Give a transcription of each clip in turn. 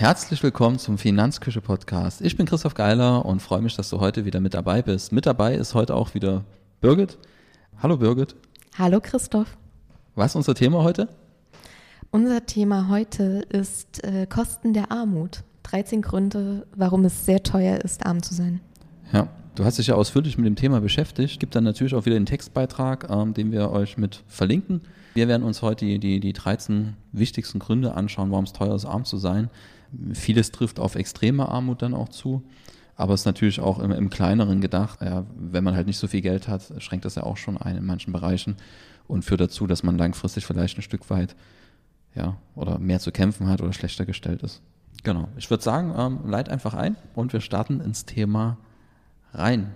Herzlich willkommen zum Finanzküche Podcast. Ich bin Christoph Geiler und freue mich, dass du heute wieder mit dabei bist. Mit dabei ist heute auch wieder Birgit. Hallo Birgit. Hallo Christoph. Was ist unser Thema heute? Unser Thema heute ist äh, Kosten der Armut. 13 Gründe, warum es sehr teuer ist, arm zu sein. Ja, du hast dich ja ausführlich mit dem Thema beschäftigt. Gibt dann natürlich auch wieder den Textbeitrag, ähm, den wir euch mit verlinken. Wir werden uns heute die, die, die 13 wichtigsten Gründe anschauen, warum es teuer ist, arm zu sein. Vieles trifft auf extreme Armut dann auch zu. Aber es ist natürlich auch im, im Kleineren gedacht. Ja, wenn man halt nicht so viel Geld hat, schränkt das ja auch schon ein in manchen Bereichen und führt dazu, dass man langfristig vielleicht ein Stück weit ja, oder mehr zu kämpfen hat oder schlechter gestellt ist. Genau. Ich würde sagen, ähm, leit einfach ein und wir starten ins Thema rein.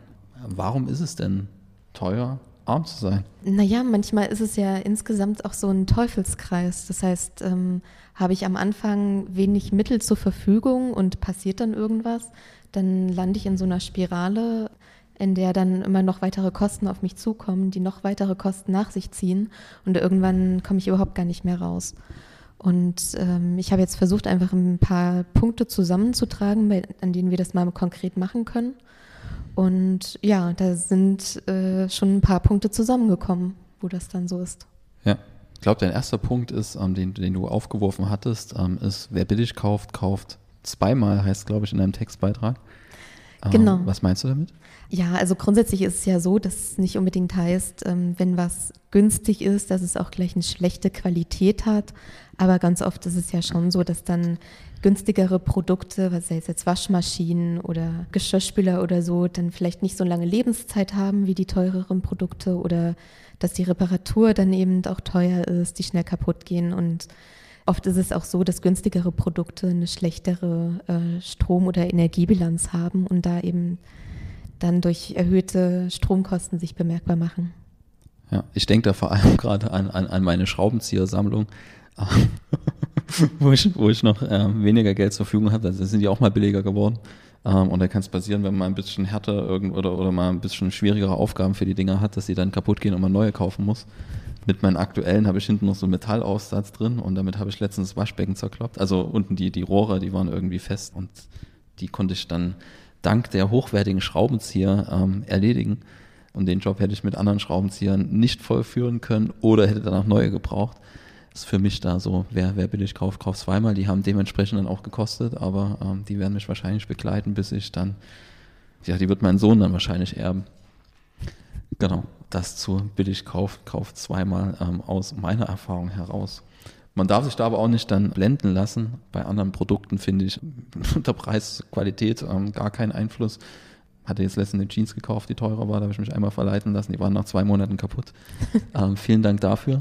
Warum ist es denn teuer, arm zu sein? Naja, manchmal ist es ja insgesamt auch so ein Teufelskreis. Das heißt, ähm, habe ich am Anfang wenig Mittel zur Verfügung und passiert dann irgendwas, dann lande ich in so einer Spirale, in der dann immer noch weitere Kosten auf mich zukommen, die noch weitere Kosten nach sich ziehen und irgendwann komme ich überhaupt gar nicht mehr raus. Und ähm, ich habe jetzt versucht, einfach ein paar Punkte zusammenzutragen, bei, an denen wir das mal konkret machen können. Und ja, da sind äh, schon ein paar Punkte zusammengekommen, wo das dann so ist. Ja, ich glaube, dein erster Punkt ist, ähm, den, den, du aufgeworfen hattest, ähm, ist, wer billig kauft, kauft zweimal, heißt, glaube ich, in deinem Textbeitrag. Ähm, genau. Was meinst du damit? Ja, also grundsätzlich ist es ja so, dass es nicht unbedingt heißt, ähm, wenn was günstig ist, dass es auch gleich eine schlechte Qualität hat. Aber ganz oft ist es ja schon so, dass dann günstigere Produkte, was heißt jetzt Waschmaschinen oder Geschirrspüler oder so, dann vielleicht nicht so lange Lebenszeit haben wie die teureren Produkte oder dass die Reparatur dann eben auch teuer ist, die schnell kaputt gehen und Oft ist es auch so, dass günstigere Produkte eine schlechtere äh, Strom- oder Energiebilanz haben und da eben dann durch erhöhte Stromkosten sich bemerkbar machen. Ja, ich denke da vor allem gerade an, an, an meine Schraubenziehersammlung. wo, ich, wo ich noch äh, weniger Geld zur Verfügung habe, also sind die auch mal billiger geworden. Ähm, und da kann es passieren, wenn man ein bisschen härter irgend oder, oder mal ein bisschen schwierigere Aufgaben für die Dinger hat, dass sie dann kaputt gehen und man neue kaufen muss. Mit meinen aktuellen habe ich hinten noch so einen Metallaussatz drin und damit habe ich letztens das Waschbecken zerkloppt. Also unten die, die Rohre, die waren irgendwie fest und die konnte ich dann dank der hochwertigen Schraubenzieher ähm, erledigen. Und den Job hätte ich mit anderen Schraubenziehern nicht vollführen können oder hätte danach neue gebraucht ist für mich da so, wer, wer billig kauft, kauft zweimal. Die haben dementsprechend dann auch gekostet, aber ähm, die werden mich wahrscheinlich begleiten, bis ich dann, ja, die wird mein Sohn dann wahrscheinlich erben. Genau, das zu billig kauft, kauft zweimal ähm, aus meiner Erfahrung heraus. Man darf sich da aber auch nicht dann blenden lassen. Bei anderen Produkten finde ich unter Preis, Qualität ähm, gar keinen Einfluss. Hatte jetzt letztens eine Jeans gekauft, die teurer war, da habe ich mich einmal verleiten lassen. Die waren nach zwei Monaten kaputt. ähm, vielen Dank dafür.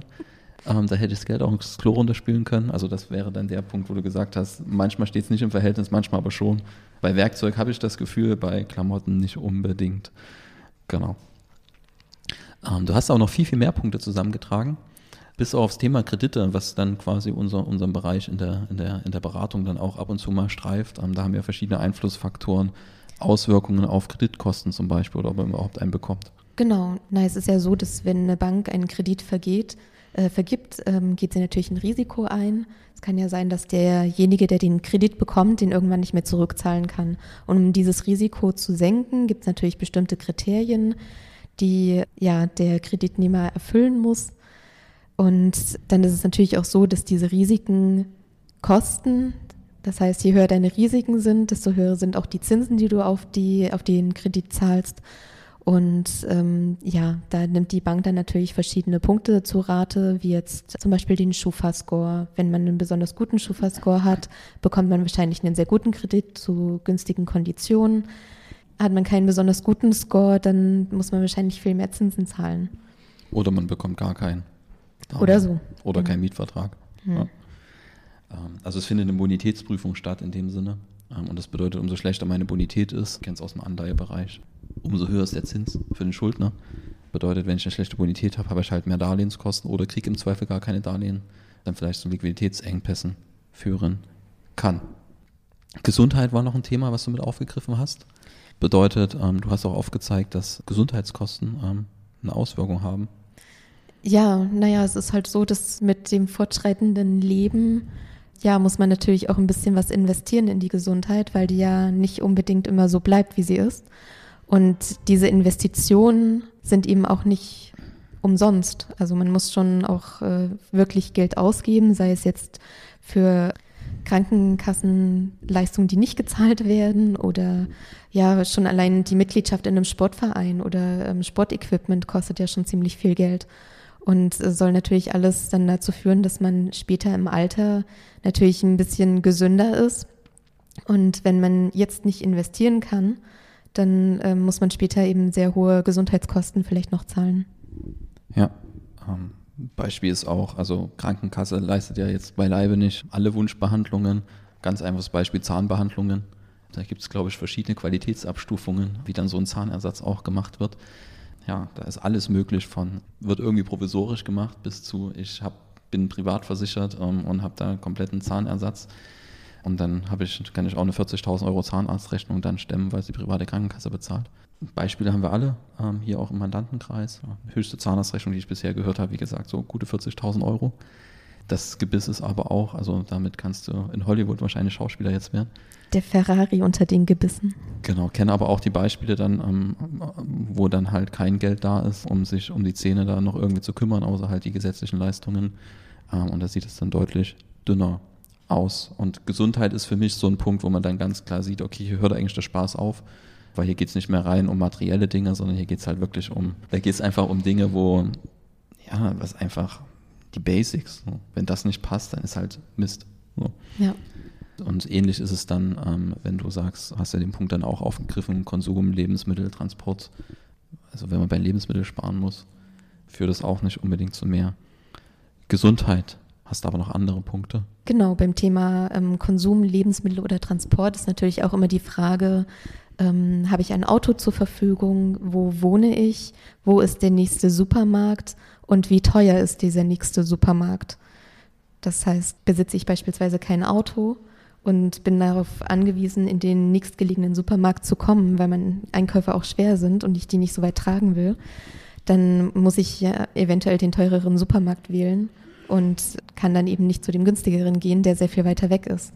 Ähm, da hätte ich das Geld auch ins Klo runterspülen können. Also das wäre dann der Punkt, wo du gesagt hast, manchmal steht es nicht im Verhältnis, manchmal aber schon. Bei Werkzeug habe ich das Gefühl, bei Klamotten nicht unbedingt. Genau. Ähm, du hast auch noch viel, viel mehr Punkte zusammengetragen. Bis aufs Thema Kredite, was dann quasi unser, unseren Bereich in der, in, der, in der Beratung dann auch ab und zu mal streift. Ähm, da haben wir verschiedene Einflussfaktoren, Auswirkungen auf Kreditkosten zum Beispiel oder ob man überhaupt einen bekommt. Genau. Na, es ist ja so, dass wenn eine Bank einen Kredit vergeht, äh, vergibt, ähm, geht sie natürlich ein Risiko ein. Es kann ja sein, dass derjenige, der den Kredit bekommt, den irgendwann nicht mehr zurückzahlen kann. Und um dieses Risiko zu senken, gibt es natürlich bestimmte Kriterien, die ja der Kreditnehmer erfüllen muss. Und dann ist es natürlich auch so, dass diese Risiken kosten. Das heißt, je höher deine Risiken sind, desto höher sind auch die Zinsen, die du auf, die, auf den Kredit zahlst. Und ähm, ja, da nimmt die Bank dann natürlich verschiedene Punkte zu Rate, wie jetzt zum Beispiel den Schufa-Score. Wenn man einen besonders guten Schufa-Score hat, bekommt man wahrscheinlich einen sehr guten Kredit zu günstigen Konditionen. Hat man keinen besonders guten Score, dann muss man wahrscheinlich viel mehr Zinsen zahlen. Oder man bekommt gar keinen. Oder so. Oder mhm. keinen Mietvertrag. Mhm. Ja. Ähm, also es findet eine Bonitätsprüfung statt in dem Sinne. Ähm, und das bedeutet, umso schlechter meine Bonität ist, kennst aus dem Anleihebereich, umso höher ist der Zins für den Schuldner. Bedeutet, wenn ich eine schlechte Bonität habe, habe ich halt mehr Darlehenskosten oder kriege im Zweifel gar keine Darlehen, dann vielleicht zu Liquiditätsengpässen führen kann. Gesundheit war noch ein Thema, was du mit aufgegriffen hast. Bedeutet, ähm, du hast auch aufgezeigt, dass Gesundheitskosten ähm, eine Auswirkung haben. Ja, naja, es ist halt so, dass mit dem fortschreitenden Leben ja, muss man natürlich auch ein bisschen was investieren in die Gesundheit, weil die ja nicht unbedingt immer so bleibt, wie sie ist. Und diese Investitionen sind eben auch nicht umsonst. Also man muss schon auch äh, wirklich Geld ausgeben, sei es jetzt für Krankenkassenleistungen, die nicht gezahlt werden oder ja, schon allein die Mitgliedschaft in einem Sportverein oder ähm, Sportequipment kostet ja schon ziemlich viel Geld und soll natürlich alles dann dazu führen, dass man später im Alter natürlich ein bisschen gesünder ist. Und wenn man jetzt nicht investieren kann, dann äh, muss man später eben sehr hohe Gesundheitskosten vielleicht noch zahlen. Ja, ähm, Beispiel ist auch, also Krankenkasse leistet ja jetzt beileibe nicht alle Wunschbehandlungen. Ganz einfaches Beispiel Zahnbehandlungen. Da gibt es, glaube ich, verschiedene Qualitätsabstufungen, wie dann so ein Zahnersatz auch gemacht wird. Ja, da ist alles möglich von, wird irgendwie provisorisch gemacht, bis zu, ich hab, bin privat versichert ähm, und habe da kompletten Zahnersatz. Und dann ich, kann ich auch eine 40.000 Euro Zahnarztrechnung dann stemmen, weil es die private Krankenkasse bezahlt. Beispiele haben wir alle, ähm, hier auch im Mandantenkreis. Höchste Zahnarztrechnung, die ich bisher gehört habe, wie gesagt, so gute 40.000 Euro. Das Gebiss ist aber auch, also damit kannst du in Hollywood wahrscheinlich Schauspieler jetzt werden. Der Ferrari unter den Gebissen. Genau, kenne aber auch die Beispiele dann, ähm, wo dann halt kein Geld da ist, um sich um die Zähne da noch irgendwie zu kümmern, außer halt die gesetzlichen Leistungen. Ähm, und da sieht es dann deutlich dünner aus. Und Gesundheit ist für mich so ein Punkt, wo man dann ganz klar sieht, okay, hier hört eigentlich der Spaß auf weil hier geht es nicht mehr rein um materielle Dinge, sondern hier geht es halt wirklich um, da geht es einfach um Dinge, wo, ja, was einfach die Basics, so. wenn das nicht passt, dann ist halt Mist. So. Ja. Und ähnlich ist es dann, ähm, wenn du sagst, hast ja den Punkt dann auch aufgegriffen, Konsum, Lebensmittel, Transport. Also wenn man bei Lebensmitteln sparen muss, führt das auch nicht unbedingt zu mehr Gesundheit. Hast du aber noch andere Punkte? Genau, beim Thema ähm, Konsum, Lebensmittel oder Transport ist natürlich auch immer die Frage, ähm, habe ich ein Auto zur Verfügung? Wo wohne ich? Wo ist der nächste Supermarkt? Und wie teuer ist dieser nächste Supermarkt? Das heißt, besitze ich beispielsweise kein Auto und bin darauf angewiesen, in den nächstgelegenen Supermarkt zu kommen, weil meine Einkäufe auch schwer sind und ich die nicht so weit tragen will, dann muss ich ja eventuell den teureren Supermarkt wählen und kann dann eben nicht zu dem günstigeren gehen, der sehr viel weiter weg ist.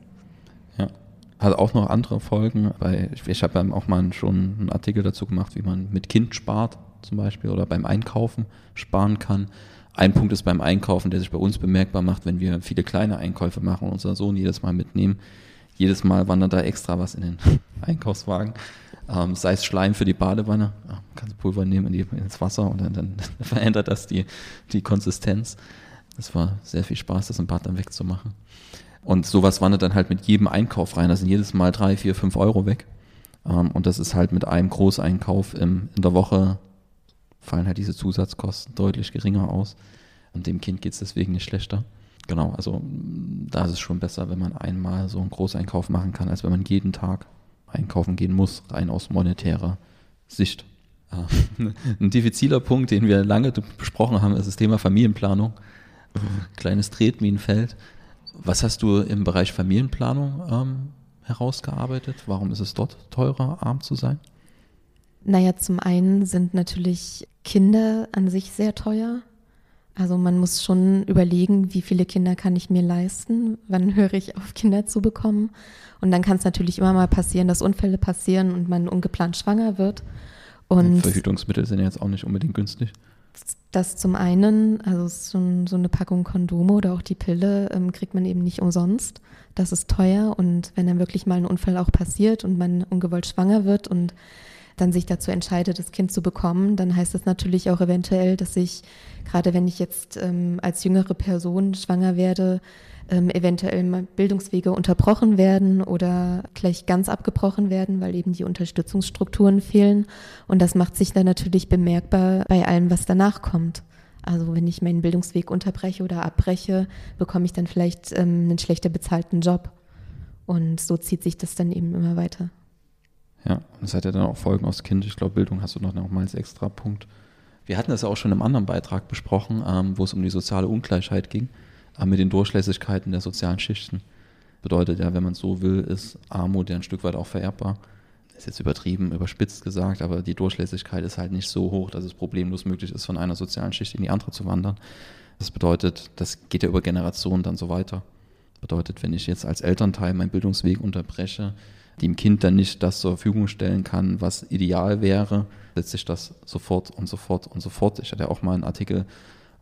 Ja. Hat auch noch andere Folgen, weil ich, ich habe auch mal schon einen Artikel dazu gemacht, wie man mit Kind spart zum Beispiel oder beim Einkaufen sparen kann. Ein Punkt ist beim Einkaufen, der sich bei uns bemerkbar macht, wenn wir viele kleine Einkäufe machen und unser Sohn jedes Mal mitnehmen. Jedes Mal wandert da extra was in den Einkaufswagen. Ähm, sei es Schleim für die Badewanne, ja, kannst Pulver nehmen in die, ins Wasser und dann, dann verändert das die, die Konsistenz. Das war sehr viel Spaß, das im Bad dann wegzumachen. Und sowas wandert dann halt mit jedem Einkauf rein. Da sind jedes Mal drei, vier, fünf Euro weg. Ähm, und das ist halt mit einem Großeinkauf in der Woche fallen halt diese Zusatzkosten deutlich geringer aus. Und dem Kind geht es deswegen nicht schlechter. Genau, also da ist es schon besser, wenn man einmal so einen Großeinkauf machen kann, als wenn man jeden Tag einkaufen gehen muss, rein aus monetärer Sicht. Äh, ein diffiziler Punkt, den wir lange besprochen haben, ist das Thema Familienplanung. Kleines Tretminenfeld. Was hast du im Bereich Familienplanung ähm, herausgearbeitet? Warum ist es dort teurer, arm zu sein? Naja, zum einen sind natürlich Kinder an sich sehr teuer. Also man muss schon überlegen, wie viele Kinder kann ich mir leisten, wann höre ich auf, Kinder zu bekommen. Und dann kann es natürlich immer mal passieren, dass Unfälle passieren und man ungeplant schwanger wird. Und Verhütungsmittel sind jetzt auch nicht unbedingt günstig. Das zum einen, also so, so eine Packung Kondome oder auch die Pille ähm, kriegt man eben nicht umsonst. Das ist teuer und wenn dann wirklich mal ein Unfall auch passiert und man ungewollt schwanger wird und dann sich dazu entscheidet, das Kind zu bekommen, dann heißt das natürlich auch eventuell, dass ich, gerade wenn ich jetzt ähm, als jüngere Person schwanger werde, ähm, eventuell Bildungswege unterbrochen werden oder gleich ganz abgebrochen werden, weil eben die Unterstützungsstrukturen fehlen. Und das macht sich dann natürlich bemerkbar bei allem, was danach kommt. Also wenn ich meinen Bildungsweg unterbreche oder abbreche, bekomme ich dann vielleicht ähm, einen schlechter bezahlten Job. Und so zieht sich das dann eben immer weiter. Ja, das hat ja dann auch Folgen aufs Kind. Ich glaube, Bildung hast du noch mal als extra Punkt. Wir hatten das ja auch schon im anderen Beitrag besprochen, ähm, wo es um die soziale Ungleichheit ging, äh, mit den Durchlässigkeiten der sozialen Schichten. Bedeutet ja, wenn man so will, ist Armut ja ein Stück weit auch vererbbar. Ist jetzt übertrieben, überspitzt gesagt, aber die Durchlässigkeit ist halt nicht so hoch, dass es problemlos möglich ist, von einer sozialen Schicht in die andere zu wandern. Das bedeutet, das geht ja über Generationen dann so weiter. Bedeutet, wenn ich jetzt als Elternteil meinen Bildungsweg unterbreche, dem Kind dann nicht das zur Verfügung stellen kann, was ideal wäre, setzt sich das sofort und sofort und sofort. Ich hatte auch mal einen Artikel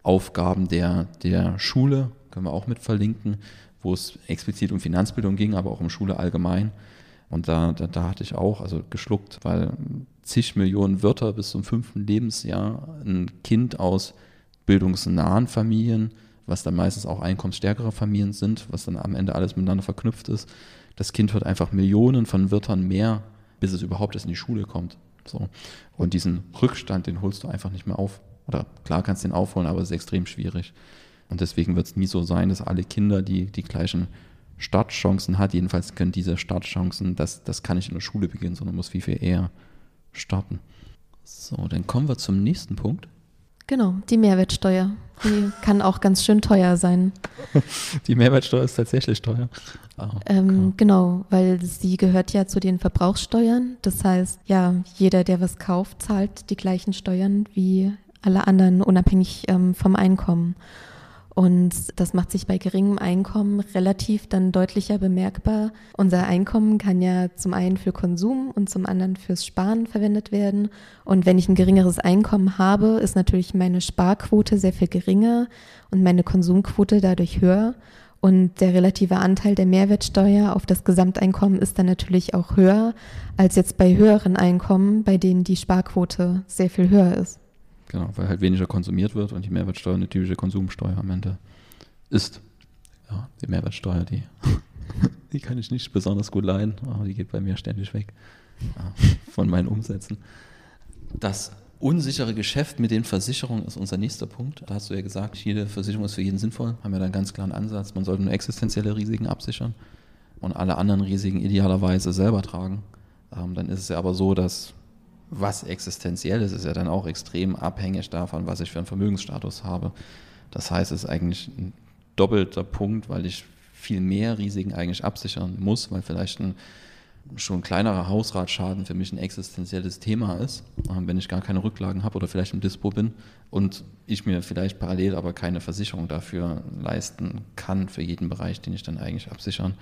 Aufgaben der, der Schule, können wir auch mit verlinken, wo es explizit um Finanzbildung ging, aber auch um Schule allgemein. Und da, da, da hatte ich auch also geschluckt, weil zig Millionen Wörter bis zum fünften Lebensjahr ein Kind aus bildungsnahen Familien, was dann meistens auch einkommensstärkere Familien sind, was dann am Ende alles miteinander verknüpft ist. Das Kind hört einfach Millionen von Wörtern mehr, bis es überhaupt erst in die Schule kommt. So. Und diesen Rückstand, den holst du einfach nicht mehr auf. Oder klar kannst du den aufholen, aber es ist extrem schwierig. Und deswegen wird es nie so sein, dass alle Kinder die, die gleichen Startchancen hat. Jedenfalls können diese Startchancen, das, das kann nicht in der Schule beginnen, sondern muss viel, viel eher starten. So, dann kommen wir zum nächsten Punkt. Genau, die Mehrwertsteuer. Die kann auch ganz schön teuer sein. Die Mehrwertsteuer ist tatsächlich teuer. Oh, ähm, genau, weil sie gehört ja zu den Verbrauchssteuern. Das heißt, ja, jeder, der was kauft, zahlt die gleichen Steuern wie alle anderen, unabhängig ähm, vom Einkommen. Und das macht sich bei geringem Einkommen relativ dann deutlicher bemerkbar. Unser Einkommen kann ja zum einen für Konsum und zum anderen fürs Sparen verwendet werden. Und wenn ich ein geringeres Einkommen habe, ist natürlich meine Sparquote sehr viel geringer und meine Konsumquote dadurch höher. Und der relative Anteil der Mehrwertsteuer auf das Gesamteinkommen ist dann natürlich auch höher als jetzt bei höheren Einkommen, bei denen die Sparquote sehr viel höher ist. Genau, weil halt weniger konsumiert wird und die Mehrwertsteuer eine typische Konsumsteuer am Ende ist. Ja, die Mehrwertsteuer, die, die kann ich nicht besonders gut leiden, aber die geht bei mir ständig weg ja, von meinen Umsätzen. Das unsichere Geschäft mit den Versicherungen ist unser nächster Punkt. Da hast du ja gesagt, jede Versicherung ist für jeden sinnvoll. Haben wir da einen ganz klaren Ansatz. Man sollte nur existenzielle Risiken absichern und alle anderen Risiken idealerweise selber tragen. Ähm, dann ist es ja aber so, dass was existenziell ist, ist ja dann auch extrem abhängig davon, was ich für einen Vermögensstatus habe. Das heißt, es ist eigentlich ein doppelter Punkt, weil ich viel mehr Risiken eigentlich absichern muss, weil vielleicht ein schon kleinerer Hausratschaden für mich ein existenzielles Thema ist, wenn ich gar keine Rücklagen habe oder vielleicht im Dispo bin und ich mir vielleicht parallel aber keine Versicherung dafür leisten kann für jeden Bereich, den ich dann eigentlich absichern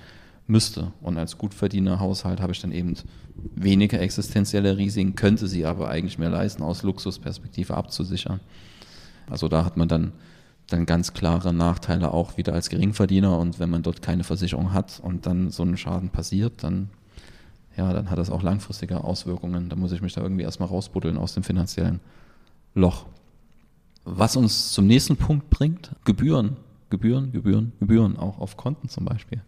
müsste. Und als Gutverdienerhaushalt habe ich dann eben weniger existenzielle Risiken, könnte sie aber eigentlich mehr leisten, aus Luxusperspektive abzusichern. Also da hat man dann, dann ganz klare Nachteile auch wieder als Geringverdiener und wenn man dort keine Versicherung hat und dann so ein Schaden passiert, dann, ja, dann hat das auch langfristige Auswirkungen. Da muss ich mich da irgendwie erstmal rausbuddeln aus dem finanziellen Loch. Was uns zum nächsten Punkt bringt, Gebühren, Gebühren, Gebühren, Gebühren, auch auf Konten zum Beispiel.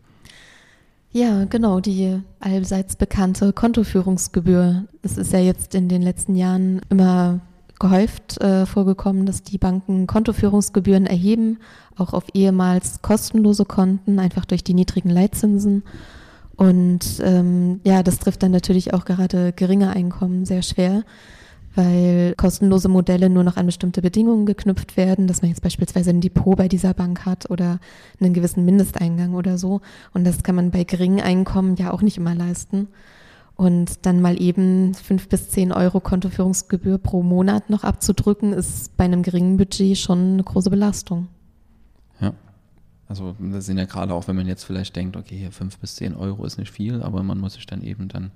Ja, genau, die allseits bekannte Kontoführungsgebühr. Es ist ja jetzt in den letzten Jahren immer gehäuft äh, vorgekommen, dass die Banken Kontoführungsgebühren erheben, auch auf ehemals kostenlose Konten, einfach durch die niedrigen Leitzinsen. Und ähm, ja, das trifft dann natürlich auch gerade geringe Einkommen sehr schwer weil kostenlose Modelle nur noch an bestimmte Bedingungen geknüpft werden, dass man jetzt beispielsweise ein Depot bei dieser Bank hat oder einen gewissen Mindesteingang oder so. Und das kann man bei geringen Einkommen ja auch nicht immer leisten. Und dann mal eben fünf bis zehn Euro Kontoführungsgebühr pro Monat noch abzudrücken, ist bei einem geringen Budget schon eine große Belastung. Ja. Also das sind ja gerade auch, wenn man jetzt vielleicht denkt, okay, fünf bis zehn Euro ist nicht viel, aber man muss sich dann eben dann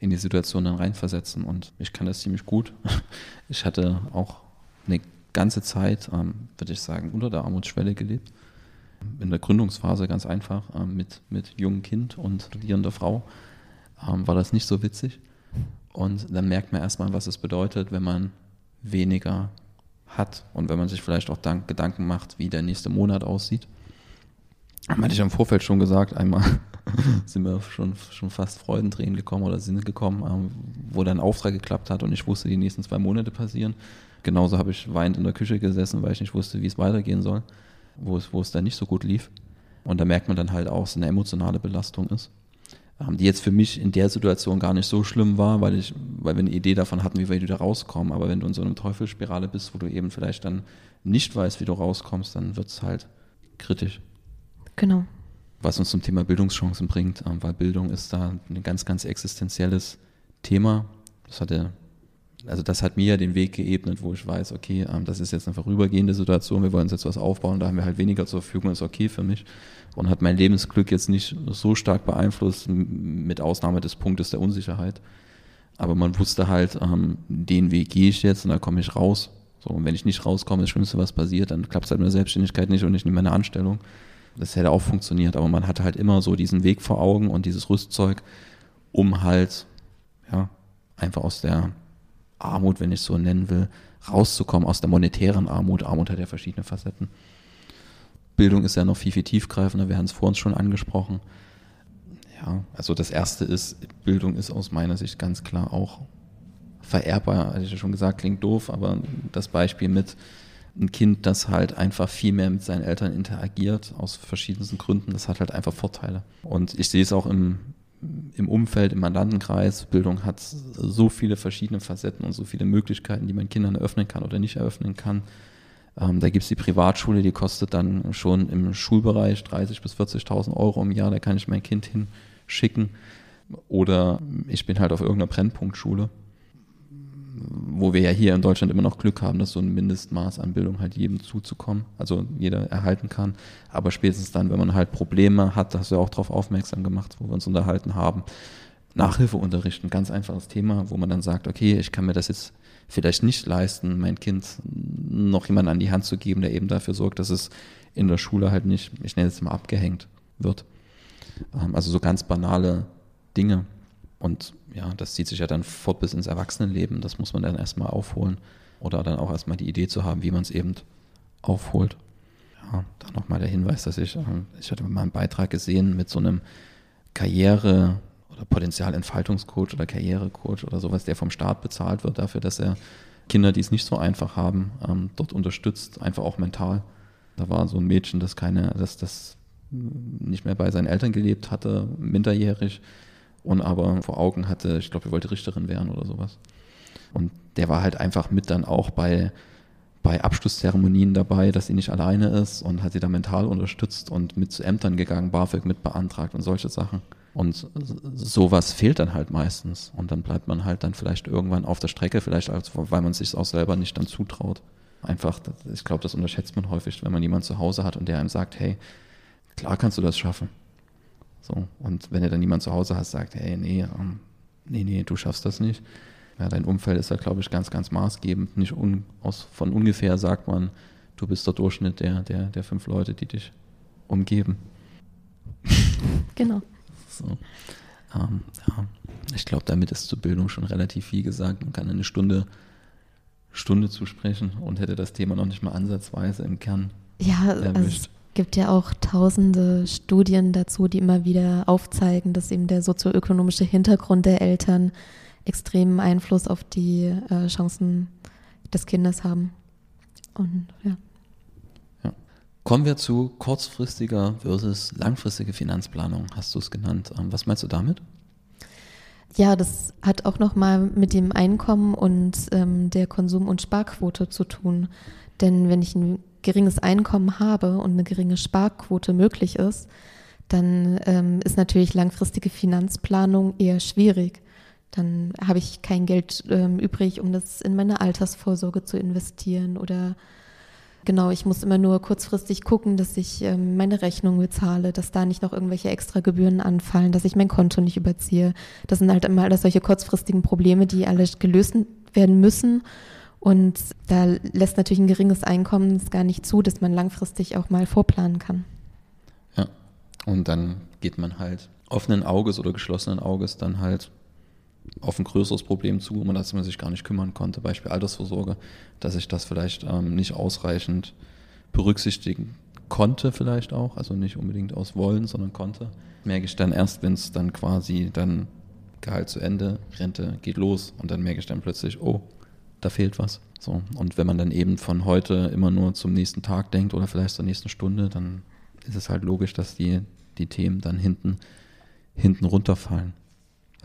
in die Situation dann reinversetzen und ich kann das ziemlich gut. Ich hatte auch eine ganze Zeit, ähm, würde ich sagen, unter der Armutsschwelle gelebt. In der Gründungsphase ganz einfach ähm, mit, mit jungem Kind und studierender Frau ähm, war das nicht so witzig. Und dann merkt man erstmal, was es bedeutet, wenn man weniger hat und wenn man sich vielleicht auch Gedanken macht, wie der nächste Monat aussieht. Hatte ich im Vorfeld schon gesagt, einmal sind mir schon, schon fast Freudentränen gekommen oder sind gekommen, ähm, wo dann Auftrag geklappt hat und ich wusste, die nächsten zwei Monate passieren. Genauso habe ich weinend in der Küche gesessen, weil ich nicht wusste, wie es weitergehen soll, wo es, wo es dann nicht so gut lief. Und da merkt man dann halt auch, dass es eine emotionale Belastung ist, ähm, die jetzt für mich in der Situation gar nicht so schlimm war, weil ich, weil wir eine Idee davon hatten, wie wir wieder rauskommen. Aber wenn du in so einer Teufelsspirale bist, wo du eben vielleicht dann nicht weißt, wie du rauskommst, dann wird es halt kritisch. Genau was uns zum Thema Bildungschancen bringt, ähm, weil Bildung ist da ein ganz, ganz existenzielles Thema. Das hatte also das hat mir ja den Weg geebnet, wo ich weiß, okay, ähm, das ist jetzt eine vorübergehende Situation, wir wollen uns jetzt was aufbauen, da haben wir halt weniger zur Verfügung, ist okay für mich und hat mein Lebensglück jetzt nicht so stark beeinflusst, mit Ausnahme des Punktes der Unsicherheit. Aber man wusste halt, ähm, den Weg gehe ich jetzt und da komme ich raus. So, und wenn ich nicht rauskomme, das Schlimmste, was passiert, dann klappt es halt mit der Selbstständigkeit nicht und nicht in meiner Anstellung. Das hätte auch funktioniert, aber man hatte halt immer so diesen Weg vor Augen und dieses Rüstzeug, um halt, ja, einfach aus der Armut, wenn ich es so nennen will, rauszukommen, aus der monetären Armut. Armut hat ja verschiedene Facetten. Bildung ist ja noch viel, viel tiefgreifender, wir haben es vor uns schon angesprochen. Ja, also das erste ist, Bildung ist aus meiner Sicht ganz klar auch vererbbar, hatte ich ja schon gesagt, klingt doof, aber das Beispiel mit ein Kind, das halt einfach viel mehr mit seinen Eltern interagiert, aus verschiedensten Gründen, das hat halt einfach Vorteile. Und ich sehe es auch im, im Umfeld, im Mandantenkreis. Bildung hat so viele verschiedene Facetten und so viele Möglichkeiten, die man Kindern eröffnen kann oder nicht eröffnen kann. Ähm, da gibt es die Privatschule, die kostet dann schon im Schulbereich 30.000 bis 40.000 Euro im Jahr, da kann ich mein Kind hinschicken. Oder ich bin halt auf irgendeiner Brennpunktschule wo wir ja hier in Deutschland immer noch Glück haben, dass so ein Mindestmaß an Bildung halt jedem zuzukommen, also jeder erhalten kann. Aber spätestens dann, wenn man halt Probleme hat, hast du ja auch darauf aufmerksam gemacht, wo wir uns unterhalten haben, Nachhilfeunterricht, ein ganz einfaches Thema, wo man dann sagt, okay, ich kann mir das jetzt vielleicht nicht leisten, mein Kind noch jemanden an die Hand zu geben, der eben dafür sorgt, dass es in der Schule halt nicht, ich nenne es mal abgehängt wird. Ähm, also so ganz banale Dinge. Und ja, das zieht sich ja dann fort bis ins Erwachsenenleben. Das muss man dann erstmal aufholen. Oder dann auch erstmal die Idee zu haben, wie man es eben aufholt. Ja, dann nochmal der Hinweis, dass ich, ähm, ich hatte mal einen Beitrag gesehen mit so einem Karriere- oder Potenzialentfaltungscoach oder Karrierecoach oder sowas, der vom Staat bezahlt wird dafür, dass er Kinder, die es nicht so einfach haben, ähm, dort unterstützt, einfach auch mental. Da war so ein Mädchen, das keine, das, das nicht mehr bei seinen Eltern gelebt hatte, minderjährig, und aber vor Augen hatte, ich glaube, er wollte Richterin werden oder sowas. Und der war halt einfach mit dann auch bei, bei Abschlusszeremonien dabei, dass sie nicht alleine ist und hat sie da mental unterstützt und mit zu Ämtern gegangen, BAföG mit beantragt und solche Sachen. Und sowas fehlt dann halt meistens. Und dann bleibt man halt dann vielleicht irgendwann auf der Strecke, vielleicht als, weil man sich auch selber nicht dann zutraut. Einfach, ich glaube, das unterschätzt man häufig, wenn man jemanden zu Hause hat und der einem sagt, hey, klar kannst du das schaffen. So, und wenn du dann niemand zu Hause hast, sagt, hey, nee, ähm, nee, nee, du schaffst das nicht. Ja, dein Umfeld ist da, glaube ich, ganz, ganz maßgebend. Nicht un, aus, von ungefähr sagt man, du bist der Durchschnitt der, der, der fünf Leute, die dich umgeben. Genau. So. Ähm, ja. Ich glaube, damit ist zur Bildung schon relativ viel gesagt. Man kann eine Stunde, Stunde zusprechen und hätte das Thema noch nicht mal ansatzweise im Kern ja, erwischt. Gibt ja auch tausende Studien dazu, die immer wieder aufzeigen, dass eben der sozioökonomische Hintergrund der Eltern extremen Einfluss auf die äh, Chancen des Kindes haben. Und ja. ja. Kommen wir zu kurzfristiger versus langfristiger Finanzplanung, hast du es genannt. Ähm, was meinst du damit? Ja, das hat auch nochmal mit dem Einkommen und ähm, der Konsum- und Sparquote zu tun. Denn wenn ich ein geringes Einkommen habe und eine geringe Sparquote möglich ist, dann ähm, ist natürlich langfristige Finanzplanung eher schwierig. Dann habe ich kein Geld ähm, übrig, um das in meine Altersvorsorge zu investieren oder genau, ich muss immer nur kurzfristig gucken, dass ich ähm, meine Rechnung bezahle, dass da nicht noch irgendwelche extra Gebühren anfallen, dass ich mein Konto nicht überziehe. Das sind halt immer alles solche kurzfristigen Probleme, die alle gelöst werden müssen und da lässt natürlich ein geringes Einkommen es gar nicht zu, dass man langfristig auch mal vorplanen kann. Ja, und dann geht man halt offenen Auges oder geschlossenen Auges dann halt auf ein größeres Problem zu, um das man sich gar nicht kümmern konnte. Beispiel Altersvorsorge, dass ich das vielleicht ähm, nicht ausreichend berücksichtigen konnte vielleicht auch, also nicht unbedingt aus Wollen, sondern konnte. Merke ich dann erst, wenn es dann quasi dann Gehalt zu Ende, Rente geht los und dann merke ich dann plötzlich, oh, da fehlt was. So. Und wenn man dann eben von heute immer nur zum nächsten Tag denkt oder vielleicht zur nächsten Stunde, dann ist es halt logisch, dass die, die Themen dann hinten, hinten runterfallen.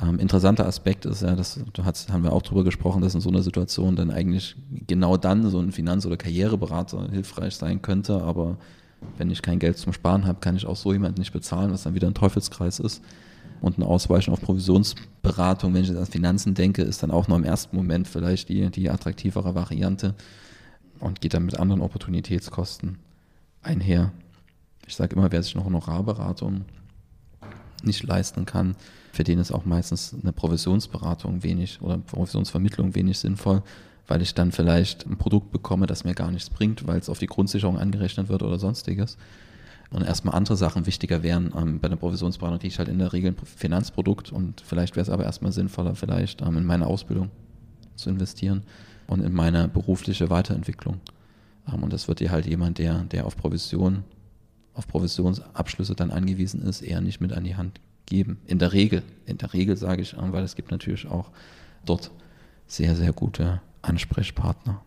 Ähm, interessanter Aspekt ist ja, das hast, haben wir auch drüber gesprochen, dass in so einer Situation dann eigentlich genau dann so ein Finanz- oder Karriereberater hilfreich sein könnte, aber wenn ich kein Geld zum Sparen habe, kann ich auch so jemanden nicht bezahlen, was dann wieder ein Teufelskreis ist. Und ein Ausweichen auf Provisionsberatung, wenn ich an Finanzen denke, ist dann auch noch im ersten Moment vielleicht die, die attraktivere Variante und geht dann mit anderen Opportunitätskosten einher. Ich sage immer, wer sich eine Honorarberatung nicht leisten kann, für den ist auch meistens eine Provisionsberatung wenig oder Provisionsvermittlung wenig sinnvoll, weil ich dann vielleicht ein Produkt bekomme, das mir gar nichts bringt, weil es auf die Grundsicherung angerechnet wird oder sonstiges. Und erstmal andere Sachen wichtiger wären. Ähm, bei einer Provisionsberatung kriege ich halt in der Regel ein Finanzprodukt und vielleicht wäre es aber erstmal sinnvoller, vielleicht ähm, in meine Ausbildung zu investieren und in meine berufliche Weiterentwicklung. Ähm, und das wird dir halt jemand, der, der auf Provision, auf Provisionsabschlüsse dann angewiesen ist, eher nicht mit an die Hand geben. In der Regel, in der Regel sage ich, weil es gibt natürlich auch dort sehr, sehr gute Ansprechpartner.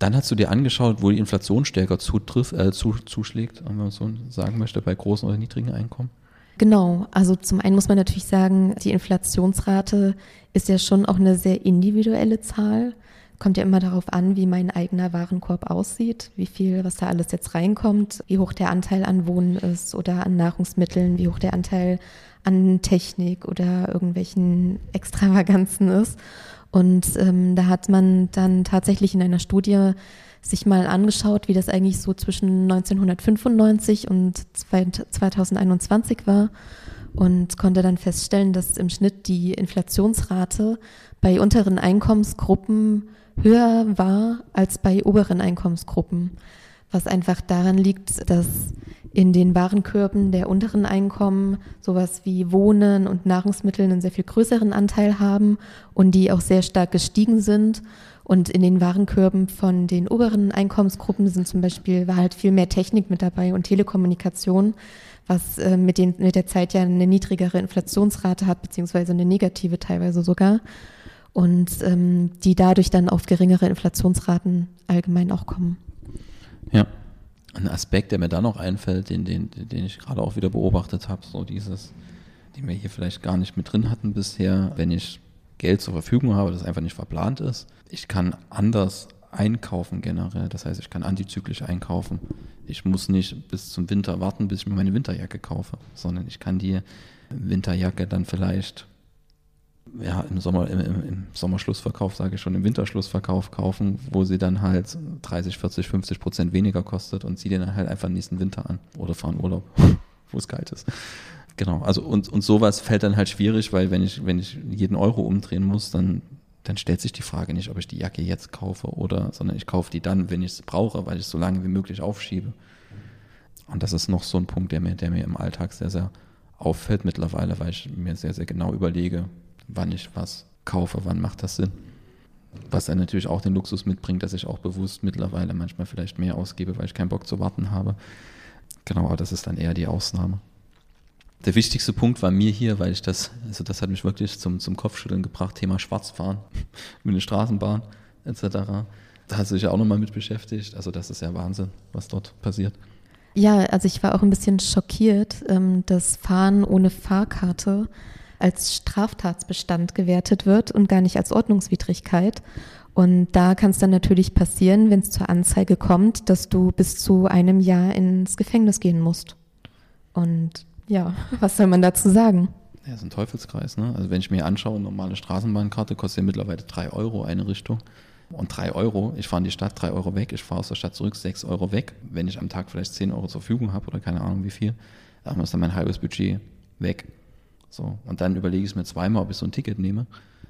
Dann hast du dir angeschaut, wo die Inflation stärker zutrifft, äh, zu, zuschlägt, wenn man so sagen möchte, bei großen oder niedrigen Einkommen. Genau, also zum einen muss man natürlich sagen, die Inflationsrate ist ja schon auch eine sehr individuelle Zahl. Kommt ja immer darauf an, wie mein eigener Warenkorb aussieht, wie viel, was da alles jetzt reinkommt, wie hoch der Anteil an Wohnen ist oder an Nahrungsmitteln, wie hoch der Anteil an Technik oder irgendwelchen Extravaganzen ist. Und ähm, da hat man dann tatsächlich in einer Studie sich mal angeschaut, wie das eigentlich so zwischen 1995 und 2021 war und konnte dann feststellen, dass im Schnitt die Inflationsrate bei unteren Einkommensgruppen höher war als bei oberen Einkommensgruppen, was einfach daran liegt, dass in den Warenkörben der unteren Einkommen sowas wie Wohnen und Nahrungsmittel einen sehr viel größeren Anteil haben und die auch sehr stark gestiegen sind. Und in den Warenkörben von den oberen Einkommensgruppen sind zum Beispiel, war halt viel mehr Technik mit dabei und Telekommunikation, was äh, mit, den, mit der Zeit ja eine niedrigere Inflationsrate hat, beziehungsweise eine negative teilweise sogar und ähm, die dadurch dann auf geringere Inflationsraten allgemein auch kommen. Ja, ein Aspekt, der mir da noch einfällt, den, den, den ich gerade auch wieder beobachtet habe, so dieses, den wir hier vielleicht gar nicht mit drin hatten bisher, wenn ich Geld zur Verfügung habe, das einfach nicht verplant ist. Ich kann anders einkaufen generell, das heißt, ich kann antizyklisch einkaufen. Ich muss nicht bis zum Winter warten, bis ich mir meine Winterjacke kaufe, sondern ich kann die Winterjacke dann vielleicht ja, im, Sommer, im, im Sommerschlussverkauf, sage ich schon, im Winterschlussverkauf kaufen, wo sie dann halt 30, 40, 50 Prozent weniger kostet und ziehe dann halt einfach nächsten Winter an oder fahren Urlaub, wo es kalt ist. Genau, also und, und sowas fällt dann halt schwierig, weil wenn ich, wenn ich jeden Euro umdrehen muss, dann, dann stellt sich die Frage nicht, ob ich die Jacke jetzt kaufe oder, sondern ich kaufe die dann, wenn ich sie brauche, weil ich es so lange wie möglich aufschiebe. Und das ist noch so ein Punkt, der mir, der mir im Alltag sehr, sehr auffällt mittlerweile, weil ich mir sehr, sehr genau überlege, wann ich was kaufe, wann macht das Sinn. Was dann natürlich auch den Luxus mitbringt, dass ich auch bewusst mittlerweile manchmal vielleicht mehr ausgebe, weil ich keinen Bock zu warten habe. Genau, aber das ist dann eher die Ausnahme. Der wichtigste Punkt war mir hier, weil ich das, also das hat mich wirklich zum, zum Kopfschütteln gebracht, Thema Schwarzfahren mit der Straßenbahn etc. Da hast du dich ja auch nochmal mit beschäftigt. Also das ist ja Wahnsinn, was dort passiert. Ja, also ich war auch ein bisschen schockiert, ähm, dass Fahren ohne Fahrkarte als Straftatsbestand gewertet wird und gar nicht als Ordnungswidrigkeit. Und da kann es dann natürlich passieren, wenn es zur Anzeige kommt, dass du bis zu einem Jahr ins Gefängnis gehen musst. Und ja, was soll man dazu sagen? Ja, ist ein Teufelskreis. Ne? Also wenn ich mir anschaue, eine normale Straßenbahnkarte kostet ja mittlerweile drei Euro eine Richtung. Und drei Euro, ich fahre in die Stadt, drei Euro weg, ich fahre aus der Stadt zurück, sechs Euro weg. Wenn ich am Tag vielleicht zehn Euro zur Verfügung habe oder keine Ahnung wie viel, dann ist dann mein halbes Budget weg. So, und dann überlege ich mir zweimal, ob ich so ein Ticket nehme.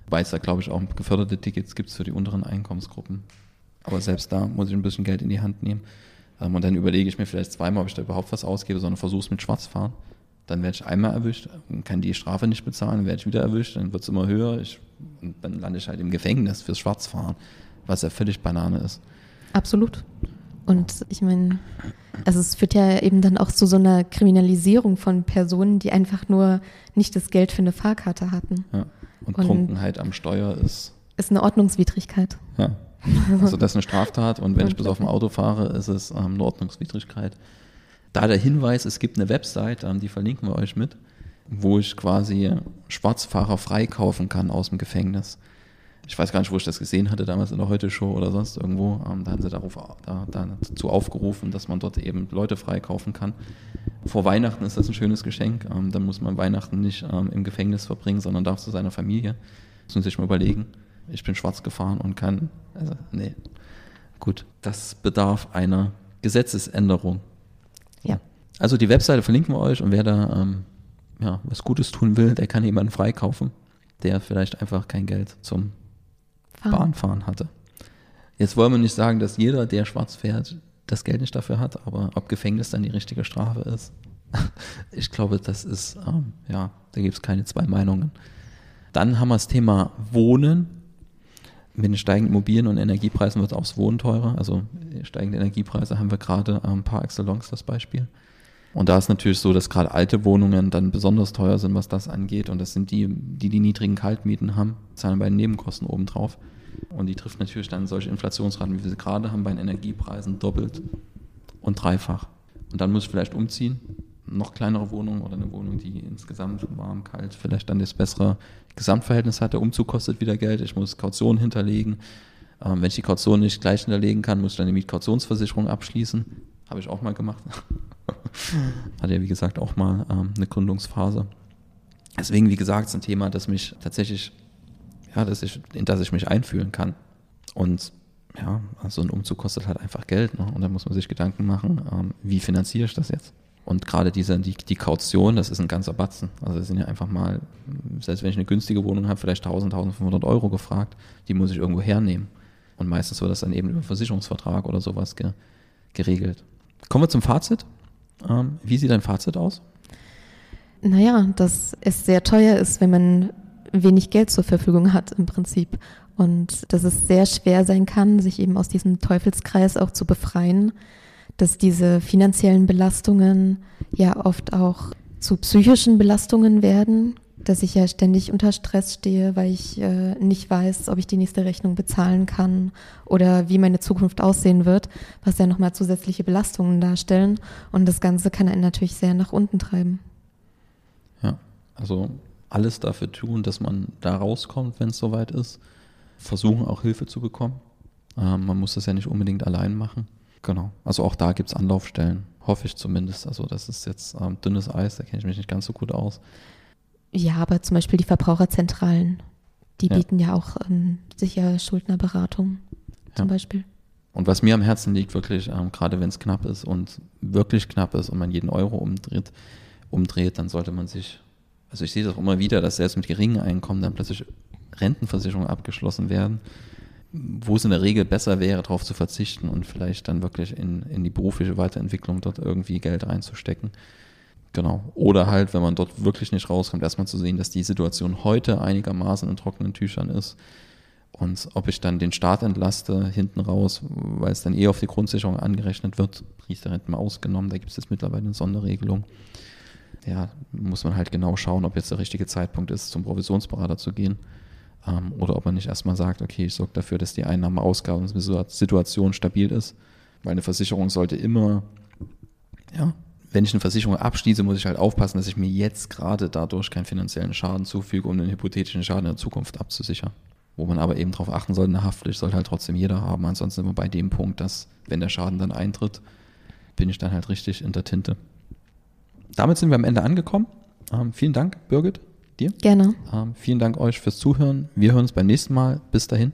Wobei es da, glaube ich, auch geförderte Tickets gibt für die unteren Einkommensgruppen. Aber selbst da muss ich ein bisschen Geld in die Hand nehmen. Ähm, und dann überlege ich mir vielleicht zweimal, ob ich da überhaupt was ausgebe, sondern versuche es mit Schwarzfahren. Dann werde ich einmal erwischt, kann die Strafe nicht bezahlen, dann werde ich wieder erwischt, dann wird es immer höher. Ich, und dann lande ich halt im Gefängnis fürs Schwarzfahren, was ja völlig Banane ist. Absolut. Und ich meine, also es führt ja eben dann auch zu so einer Kriminalisierung von Personen, die einfach nur nicht das Geld für eine Fahrkarte hatten. Ja. Und, und Trunkenheit am Steuer ist. Ist eine Ordnungswidrigkeit. Ja. Also das ist eine Straftat und wenn ich bis auf dem Auto fahre, ist es ähm, eine Ordnungswidrigkeit. Da der Hinweis, es gibt eine Website, ähm, die verlinken wir euch mit, wo ich quasi Schwarzfahrer freikaufen kann aus dem Gefängnis ich weiß gar nicht, wo ich das gesehen hatte, damals in der Heute-Show oder sonst irgendwo. Ähm, da haben sie darauf, da, dazu aufgerufen, dass man dort eben Leute freikaufen kann. Vor Weihnachten ist das ein schönes Geschenk. Ähm, dann muss man Weihnachten nicht ähm, im Gefängnis verbringen, sondern darf zu seiner Familie. Das muss man sich mal überlegen. Ich bin schwarz gefahren und kann, also nee. Gut, das bedarf einer Gesetzesänderung. Ja. Also die Webseite verlinken wir euch und wer da ähm, ja, was Gutes tun will, der kann jemanden freikaufen, der vielleicht einfach kein Geld zum Fahren. Bahnfahren hatte. Jetzt wollen wir nicht sagen, dass jeder, der schwarz fährt, das Geld nicht dafür hat, aber ob Gefängnis dann die richtige Strafe ist, ich glaube, das ist, ähm, ja, da gibt es keine zwei Meinungen. Dann haben wir das Thema Wohnen. Mit den steigenden Immobilien- und Energiepreisen wird auch das Wohnen teurer. Also steigende Energiepreise haben wir gerade ähm, par excellence das Beispiel. Und da ist natürlich so, dass gerade alte Wohnungen dann besonders teuer sind, was das angeht. Und das sind die, die die niedrigen Kaltmieten haben, zahlen bei den Nebenkosten obendrauf. Und die trifft natürlich dann solche Inflationsraten, wie wir sie gerade haben, bei den Energiepreisen doppelt und dreifach. Und dann muss ich vielleicht umziehen, noch kleinere Wohnung oder eine Wohnung, die insgesamt warm, kalt vielleicht dann das bessere Gesamtverhältnis hat. Der Umzug kostet wieder Geld, ich muss Kaution hinterlegen. Ähm, wenn ich die Kaution nicht gleich hinterlegen kann, muss ich dann eine Mietkautionsversicherung abschließen. Habe ich auch mal gemacht. Hat ja, wie gesagt, auch mal ähm, eine Gründungsphase. Deswegen, wie gesagt, ist ein Thema, das mich tatsächlich, ja, dass ich, in das ich mich einfühlen kann. Und ja, so ein Umzug kostet halt einfach Geld. Ne? Und da muss man sich Gedanken machen, ähm, wie finanziere ich das jetzt? Und gerade diese, die, die Kaution, das ist ein ganzer Batzen. Also das sind ja einfach mal, selbst wenn ich eine günstige Wohnung habe, vielleicht 1000, 1500 Euro gefragt, die muss ich irgendwo hernehmen. Und meistens wird das dann eben über Versicherungsvertrag oder sowas ge, geregelt. Kommen wir zum Fazit. Ähm, wie sieht dein Fazit aus? Naja, dass es sehr teuer ist, wenn man wenig Geld zur Verfügung hat im Prinzip. Und dass es sehr schwer sein kann, sich eben aus diesem Teufelskreis auch zu befreien. Dass diese finanziellen Belastungen ja oft auch zu psychischen Belastungen werden, dass ich ja ständig unter Stress stehe, weil ich äh, nicht weiß, ob ich die nächste Rechnung bezahlen kann oder wie meine Zukunft aussehen wird, was ja nochmal zusätzliche Belastungen darstellen. Und das Ganze kann einen natürlich sehr nach unten treiben. Ja, also alles dafür tun, dass man da rauskommt, wenn es soweit ist. Versuchen auch Hilfe zu bekommen. Ähm, man muss das ja nicht unbedingt allein machen. Genau. Also auch da gibt es Anlaufstellen. Hoffe ich zumindest. Also das ist jetzt ähm, dünnes Eis, da kenne ich mich nicht ganz so gut aus. Ja, aber zum Beispiel die Verbraucherzentralen, die Ja. bieten ja auch ähm, sicher Schuldnerberatung zum Ja. Beispiel. Und was mir am Herzen liegt, wirklich, ähm, gerade wenn es knapp ist und wirklich knapp ist und man jeden Euro umdreht, umdreht, dann sollte man sich, also ich sehe das auch immer wieder, dass selbst mit geringen Einkommen dann plötzlich Rentenversicherungen abgeschlossen werden, wo es in der Regel besser wäre, darauf zu verzichten und vielleicht dann wirklich in, in die berufliche Weiterentwicklung dort irgendwie Geld reinzustecken. Genau. Oder halt, wenn man dort wirklich nicht rauskommt, erstmal zu sehen, dass die Situation heute einigermaßen in trockenen Tüchern ist. Und ob ich dann den Staat entlaste, hinten raus, weil es dann eh auf die Grundsicherung angerechnet wird, Riester-Renten mal ausgenommen, da gibt es jetzt mittlerweile eine Sonderregelung. Ja, muss man halt genau schauen, ob jetzt der richtige Zeitpunkt ist, zum Provisionsberater zu gehen. Ähm, oder ob man nicht erstmal sagt, okay, ich sorge dafür, dass die Einnahme-Ausgaben-Situation stabil ist. Weil eine Versicherung sollte immer, ja, wenn ich eine Versicherung abschließe, muss ich halt aufpassen, dass ich mir jetzt gerade dadurch keinen finanziellen Schaden zufüge, um den hypothetischen Schaden in der Zukunft abzusichern. Wo man aber eben darauf achten sollte, eine Haftpflicht soll halt trotzdem jeder haben. Ansonsten sind wir bei dem Punkt, dass, wenn der Schaden dann eintritt, bin ich dann halt richtig in der Tinte. Damit sind wir am Ende angekommen. Ähm, vielen Dank, Birgit, dir. Gerne. Ähm, vielen Dank euch fürs Zuhören. Wir hören uns beim nächsten Mal. Bis dahin.